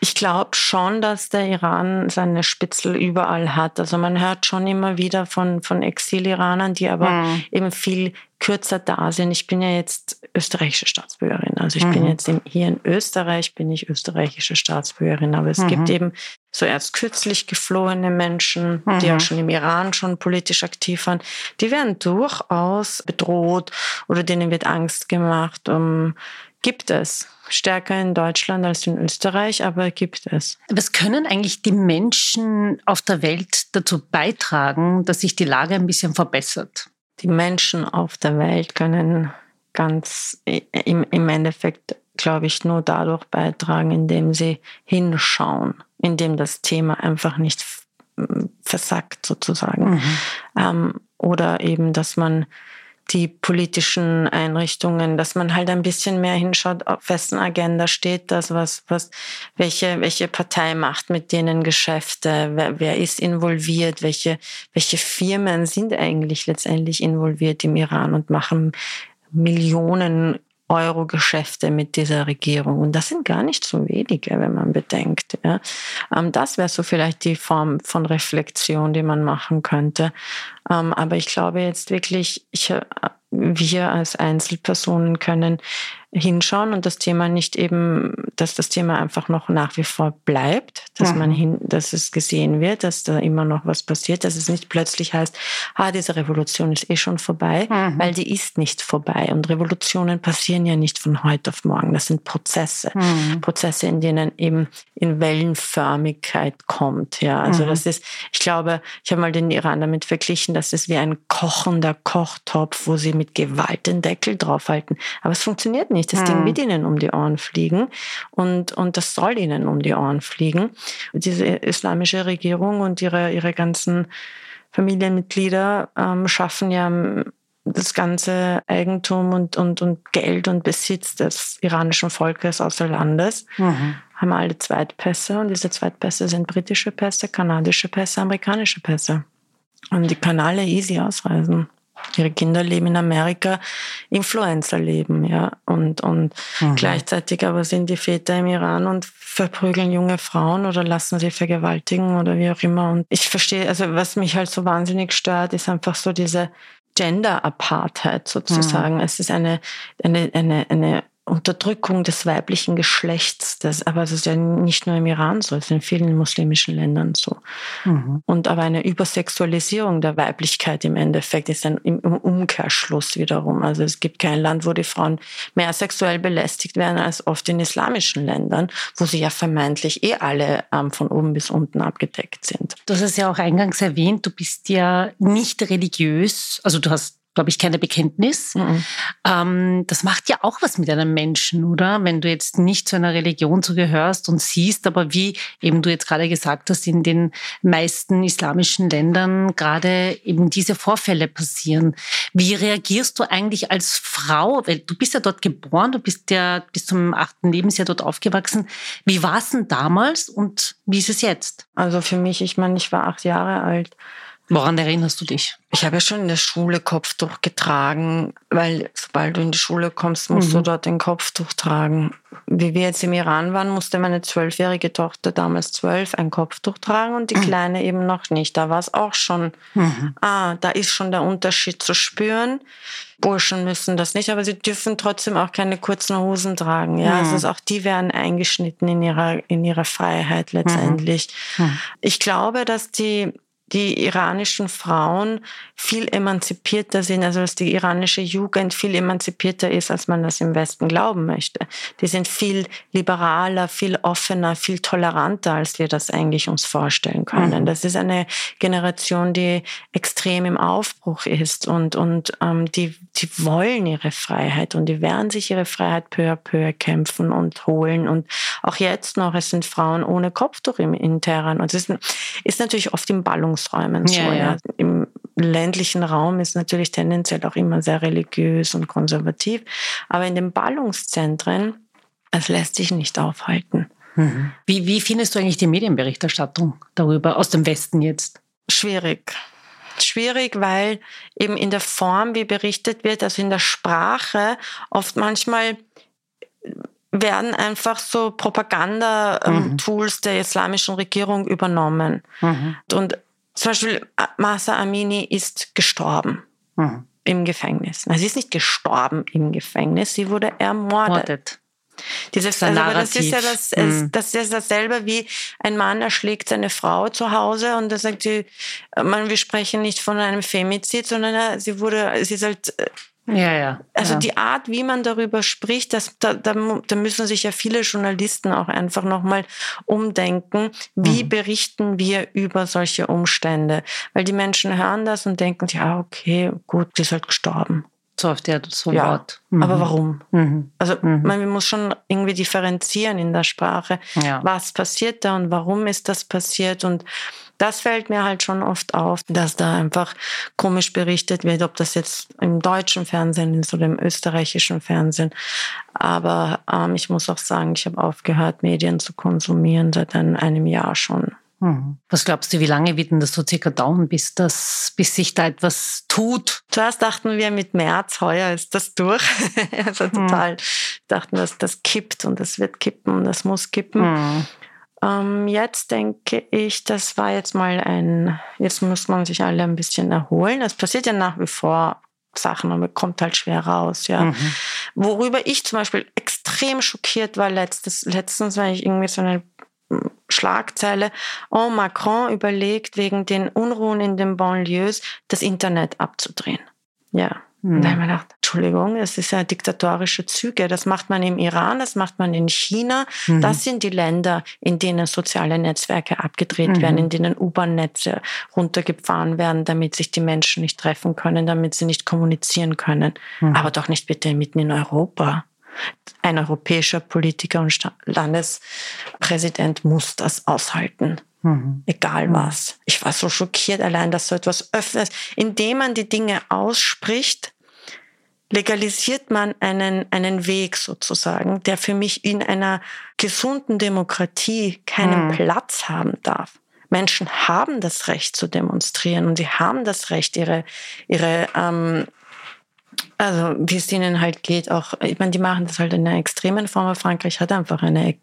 [SPEAKER 2] Ich glaube schon, dass der Iran seine Spitzel überall hat. Also man hört schon immer wieder von, von Exil-Iranern, die aber
[SPEAKER 1] Mhm.
[SPEAKER 2] eben viel kürzer da sind. Ich bin ja jetzt österreichische Staatsbürgerin. Also ich bin
[SPEAKER 1] Mhm.
[SPEAKER 2] jetzt im, hier in Österreich, bin ich österreichische Staatsbürgerin. Aber es
[SPEAKER 1] Mhm.
[SPEAKER 2] gibt eben so erst kürzlich geflohene Menschen, mhm. die ja schon im Iran schon politisch aktiv waren, die werden durchaus bedroht oder denen wird Angst gemacht. Um, gibt es. Stärker in Deutschland als in Österreich, aber gibt es.
[SPEAKER 1] Was können eigentlich die Menschen auf der Welt dazu beitragen, dass sich die Lage ein bisschen verbessert?
[SPEAKER 2] Die Menschen auf der Welt können ganz im, im Endeffekt, glaube ich, nur dadurch beitragen, indem sie hinschauen, indem das Thema einfach nicht versackt sozusagen. Mhm. Ähm, oder eben, dass man die politischen Einrichtungen, dass man halt ein bisschen mehr hinschaut, auf wessen Agenda steht das, was, was, welche, welche Partei macht mit denen Geschäfte, wer, wer ist involviert, welche, welche Firmen sind eigentlich letztendlich involviert im Iran und machen Millionen Euro-Geschäfte mit dieser Regierung. Und das sind gar nicht so wenige, wenn man bedenkt. Ja. Ähm, das wäre so vielleicht die Form von Reflexion, die man machen könnte. Ähm, aber ich glaube jetzt wirklich, ich, äh, wir als Einzelpersonen können hinschauen und das Thema nicht eben, dass das Thema einfach noch nach wie vor bleibt, dass mhm. man hin, dass es gesehen wird, dass da immer noch was passiert, dass es nicht plötzlich heißt, ah, diese Revolution ist eh schon vorbei, mhm. weil die ist nicht vorbei. Und Revolutionen passieren ja nicht von heute auf morgen. Das sind Prozesse. Mhm. Prozesse, in denen eben in Wellenförmigkeit kommt. Ja, also mhm. das ist, ich glaube, ich habe mal den Iran damit verglichen, das ist wie ein kochender Kochtopf, wo sie mit Gewalt den Deckel draufhalten. Aber es funktioniert nicht. Das hm. Ding wird ihnen um die Ohren fliegen und, und das soll ihnen um die Ohren fliegen. Diese islamische Regierung und ihre, ihre ganzen Familienmitglieder ähm, schaffen ja das ganze Eigentum und, und, und Geld und Besitz des iranischen Volkes außer Landes, mhm. haben alle Zweitpässe und diese Zweitpässe sind britische Pässe, kanadische Pässe, amerikanische Pässe. Und die kann alle easy ausreisen. Ihre Kinder leben in Amerika, Influencer leben, ja. Und, und mhm. gleichzeitig aber sind die Väter im Iran und verprügeln junge Frauen oder lassen sie vergewaltigen oder wie auch immer. Und ich verstehe, also was mich halt so wahnsinnig stört, ist einfach so diese Gender-Apartheid sozusagen. Mhm. Es ist eine, eine, eine, eine Unterdrückung des weiblichen Geschlechts. Das, aber das ist ja nicht nur im Iran so, es ist in vielen muslimischen Ländern so. Mhm. Und aber eine Übersexualisierung der Weiblichkeit im Endeffekt ist ein im Umkehrschluss wiederum. Also es gibt kein Land, wo die Frauen mehr sexuell belästigt werden als oft in islamischen Ländern, wo sie ja vermeintlich eh alle ähm, von oben bis unten abgedeckt sind.
[SPEAKER 1] Du hast es ja auch eingangs erwähnt, du bist ja nicht religiös, also du hast glaube ich, keine Bekenntnis. Mhm. Ähm, das macht ja auch was mit einem Menschen, oder? Wenn du jetzt nicht zu einer Religion zugehörst und siehst, aber wie eben du jetzt gerade gesagt hast, in den meisten islamischen Ländern gerade eben diese Vorfälle passieren. Wie reagierst du eigentlich als Frau? Weil du bist ja dort geboren, du bist ja bis zum achten Lebensjahr dort aufgewachsen. Wie war es denn damals und wie ist es jetzt?
[SPEAKER 2] Also für mich, ich meine, ich war acht Jahre alt.
[SPEAKER 1] Woran erinnerst du dich?
[SPEAKER 2] Ich habe ja schon in der Schule Kopftuch getragen, weil sobald du in die Schule kommst, musst mhm. du dort den Kopftuch tragen. Wie wir jetzt im Iran waren, musste meine zwölfjährige Tochter damals zwölf ein Kopftuch tragen und die mhm. Kleine eben noch nicht. Da war es auch schon, mhm. ah, da ist schon der Unterschied zu spüren. Burschen müssen das nicht, aber sie dürfen trotzdem auch keine kurzen Hosen tragen. Ja, mhm. also auch die werden eingeschnitten in ihrer, in ihrer Freiheit letztendlich. Mhm. Mhm. Ich glaube, dass die die iranischen Frauen viel emanzipierter sind, also dass die iranische Jugend viel emanzipierter ist, als man das im Westen glauben möchte. Die sind viel liberaler, viel offener, viel toleranter, als wir das eigentlich uns vorstellen können. Mhm. Das ist eine Generation, die extrem im Aufbruch ist und, und ähm, die, die wollen ihre Freiheit und die werden sich ihre Freiheit peu à peu kämpfen und holen. Und auch jetzt noch, es sind Frauen ohne Kopftuch im, in Teheran. Und es ist, ist natürlich oft im Ballung Ballungsräumen so. Ja, ja. Im ländlichen Raum ist natürlich tendenziell auch immer sehr religiös und konservativ, aber in den Ballungszentren, das lässt sich nicht aufhalten.
[SPEAKER 1] Mhm. Wie, wie findest du eigentlich die Medienberichterstattung darüber aus dem Westen jetzt?
[SPEAKER 2] Schwierig schwierig, weil eben in der Form, wie berichtet wird, also in der Sprache, oft manchmal werden einfach so Propaganda-Tools mhm. der islamischen Regierung übernommen. Mhm. Und zum Beispiel Masa Amini ist gestorben mhm. im Gefängnis. Na, sie ist nicht gestorben im Gefängnis, sie wurde ermordet. Mordet. Dieses, also, aber das ist ja das, mhm. das ist dasselbe wie ein Mann erschlägt seine Frau zu Hause und da sagt sie, man, wir sprechen nicht von einem Femizid, sondern sie wurde, sie ist halt
[SPEAKER 1] ja, ja.
[SPEAKER 2] Also
[SPEAKER 1] ja.
[SPEAKER 2] die Art, wie man darüber spricht, das, da, da, da müssen sich ja viele Journalisten auch einfach nochmal umdenken. Wie mhm. berichten wir über solche Umstände? Weil die Menschen hören das und denken, ja, okay, gut, die ist halt gestorben.
[SPEAKER 1] So auf der so
[SPEAKER 2] ja, Wort. Mhm. Aber warum? Mhm. Also mhm. man muss schon irgendwie differenzieren in der Sprache. Ja. Was passiert da und warum ist das passiert? Und das fällt mir halt schon oft auf, dass da einfach komisch berichtet wird, ob das jetzt im deutschen Fernsehen ist oder im österreichischen Fernsehen. Aber ähm, ich muss auch sagen, ich habe aufgehört, Medien zu konsumieren seit einem Jahr schon.
[SPEAKER 1] Hm. Was glaubst du, wie lange wird denn das so circa dauern, bis, das, bis sich da etwas tut?
[SPEAKER 2] Zuerst dachten wir, mit März heuer ist das durch. also hm. total dachten, dass das kippt und das wird kippen und das muss kippen. Hm. Ähm, jetzt denke ich, das war jetzt mal ein, jetzt muss man sich alle ein bisschen erholen. Es passiert ja nach wie vor Sachen und man kommt halt schwer raus, ja. Mhm. Worüber ich zum Beispiel extrem schockiert war letztes, letztens, weil ich irgendwie so eine Schlagzeile, oh, Macron überlegt, wegen den Unruhen in den Banlieues das Internet abzudrehen. Ja. Mhm. Und da habe ich mir gedacht, Entschuldigung, es ist ja diktatorische Züge. Das macht man im Iran, das macht man in China. Mhm. Das sind die Länder, in denen soziale Netzwerke abgedreht mhm. werden, in denen U-Bahn-Netze runtergefahren werden, damit sich die Menschen nicht treffen können, damit sie nicht kommunizieren können. Mhm. Aber doch nicht bitte mitten in Europa. Ein europäischer Politiker und Landespräsident muss das aushalten. Mhm. Egal mhm. was. Ich war so schockiert allein, dass so etwas öffnet. Indem man die Dinge ausspricht, legalisiert man einen, einen Weg sozusagen, der für mich in einer gesunden Demokratie keinen mhm. Platz haben darf. Menschen haben das Recht zu demonstrieren und sie haben das Recht, ihre, ihre ähm, also wie es ihnen halt geht, auch, ich meine, die machen das halt in einer extremen Form. Frankreich hat einfach eine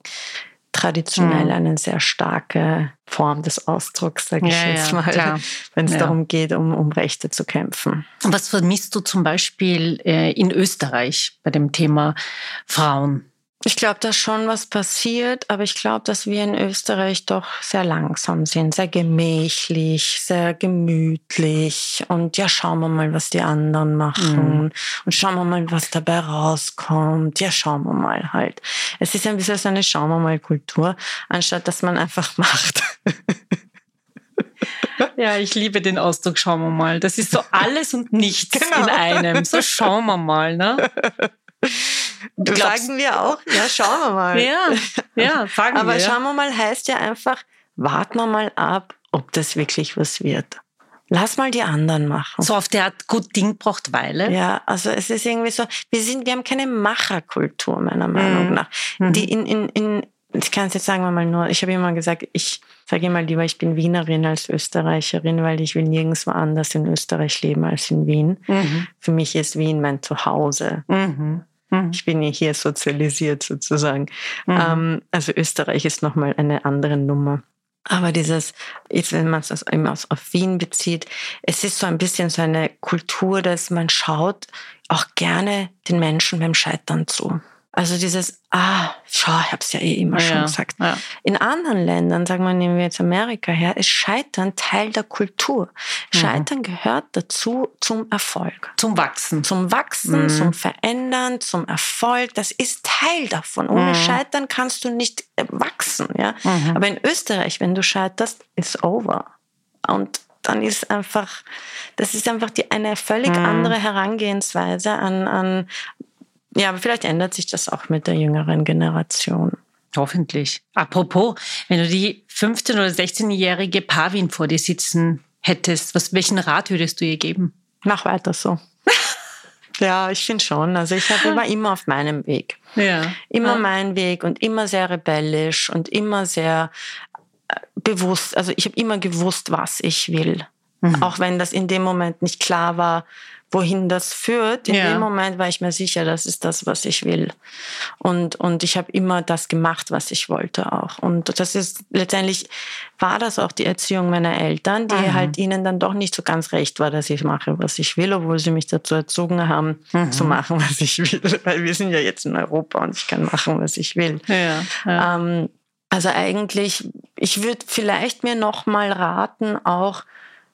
[SPEAKER 2] traditionell mhm. eine sehr starke Form des Ausdrucks, sage ich ja, jetzt mal, ja, wenn es ja. darum geht, um, um Rechte zu kämpfen.
[SPEAKER 1] Was vermisst du zum Beispiel äh, in Österreich bei dem Thema Frauen?
[SPEAKER 2] Ich glaube, dass schon was passiert, aber ich glaube, dass wir in Österreich doch sehr langsam sind, sehr gemächlich, sehr gemütlich und ja, schauen wir mal, was die anderen machen mhm. und schauen wir mal, was dabei rauskommt. Ja, schauen wir mal halt. Es ist ein bisschen so eine Schauen wir mal Kultur, anstatt dass man einfach macht.
[SPEAKER 1] Ja, ich liebe den Ausdruck, schauen wir mal. Das ist so alles und nichts genau. in einem. So schauen wir mal, ne?
[SPEAKER 2] Glaubst, sagen wir auch, ja, schauen wir mal.
[SPEAKER 1] Ja, ja, sagen
[SPEAKER 2] Aber
[SPEAKER 1] wir.
[SPEAKER 2] Schauen wir mal heißt ja einfach, warten wir mal ab, ob das wirklich was wird. Lass mal die anderen machen.
[SPEAKER 1] So auf der Art, gut Ding braucht Weile.
[SPEAKER 2] Ja, also es ist irgendwie so, wir sind, wir haben keine Macherkultur, meiner Meinung mhm. nach. Mhm. Die in, in, in, ich kann es jetzt sagen wir mal nur, ich habe immer gesagt, ich sage immer lieber, ich bin Wienerin als Österreicherin, weil ich will nirgendwo anders in Österreich leben als in Wien. Mhm. Für mich ist Wien mein Zuhause. Mhm. Mhm. Ich bin ja hier sozialisiert sozusagen. Mhm. Ähm, also Österreich ist nochmal eine andere Nummer. Aber dieses, jetzt wenn man es immer auf Wien bezieht, es ist so ein bisschen so eine Kultur, dass man schaut auch gerne den Menschen beim Scheitern zu. Also dieses, ah, schau, ich habe es ja eh immer ja, schon gesagt. Ja. In anderen Ländern, sagen wir, nehmen wir jetzt Amerika her, ist Scheitern Teil der Kultur. Mhm. Scheitern mhm. gehört dazu zum Erfolg.
[SPEAKER 1] Zum Wachsen.
[SPEAKER 2] Zum Wachsen, mhm. zum Verändern, zum Erfolg. Das ist Teil davon. Ohne mhm. Scheitern kannst du nicht äh, wachsen. Ja? Mhm. Aber in Österreich, wenn du scheiterst, ist over. Und dann ist einfach, das ist einfach die, eine völlig mhm. andere Herangehensweise an, an ja, aber vielleicht ändert sich das auch mit der jüngeren Generation.
[SPEAKER 1] Hoffentlich. Apropos, wenn du die 15- oder 16-jährige Pavin vor dir sitzen hättest, was, welchen Rat würdest du ihr geben?
[SPEAKER 2] Mach weiter so. ja, ich finde schon. Also ich habe immer immer auf meinem Weg. Ja. Immer ja. mein Weg und immer sehr rebellisch und immer sehr äh, bewusst. Also ich habe immer gewusst, was ich will. Mhm. Auch wenn das in dem Moment nicht klar war, wohin das führt. In ja. dem Moment war ich mir sicher, das ist das, was ich will. Und, und ich habe immer das gemacht, was ich wollte auch. Und das ist letztendlich war das auch die Erziehung meiner Eltern, die mhm. halt ihnen dann doch nicht so ganz recht war, dass ich mache, was ich will, obwohl sie mich dazu erzogen haben, mhm. zu machen, was ich will. Weil wir sind ja jetzt in Europa und ich kann machen, was ich will. Ja, ja. Ähm, also eigentlich, ich würde vielleicht mir noch mal raten, auch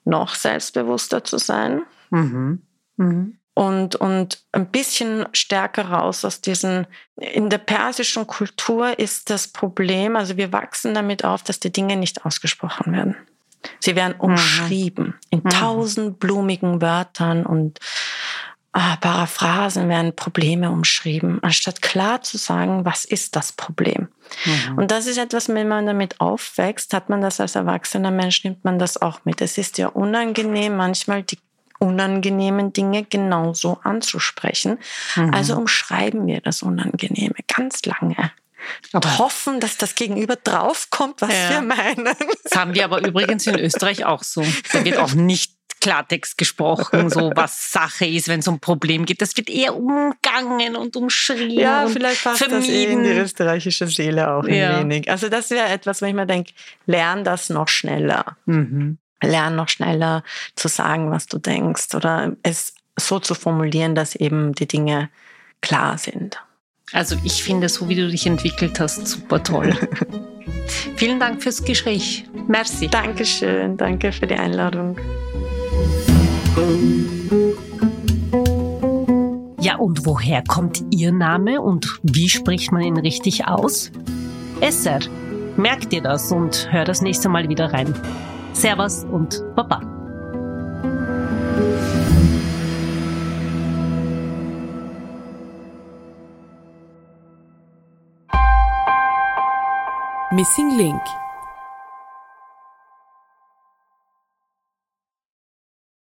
[SPEAKER 2] noch selbstbewusster zu sein. Mhm. Mhm. Und, und ein bisschen stärker raus aus diesen, in der persischen Kultur ist das Problem, also wir wachsen damit auf, dass die Dinge nicht ausgesprochen werden. Sie werden mhm. umschrieben in mhm. tausend blumigen Wörtern und ah, Paraphrasen werden Probleme umschrieben, anstatt klar zu sagen, was ist das Problem. Mhm. Und das ist etwas, wenn man damit aufwächst, hat man das als erwachsener Mensch, nimmt man das auch mit. Es ist ja unangenehm, manchmal die unangenehmen Dinge genauso anzusprechen. Mhm. Also umschreiben wir das Unangenehme ganz lange. Und hoffen, dass das Gegenüber draufkommt, was ja. wir meinen.
[SPEAKER 1] Das haben wir aber übrigens in Österreich auch so. Da wird auch nicht Klartext gesprochen, so was Sache ist, wenn es um Problem geht. Das wird eher umgangen und umschrieben.
[SPEAKER 2] Ja, vielleicht passt vermieden. das eh in die österreichische Seele auch ja. ein wenig. Also das wäre etwas, wo ich mir denke, lern das noch schneller. Mhm. Lern noch schneller zu sagen, was du denkst oder es so zu formulieren, dass eben die Dinge klar sind.
[SPEAKER 1] Also ich finde, so wie du dich entwickelt hast, super toll. Vielen Dank fürs Gespräch. Merci.
[SPEAKER 2] Dankeschön. Danke für die Einladung.
[SPEAKER 1] Ja, und woher kommt Ihr Name und wie spricht man ihn richtig aus? Esser. Merkt ihr das und hör das nächste Mal wieder rein. Servus und Baba.
[SPEAKER 3] Missing Link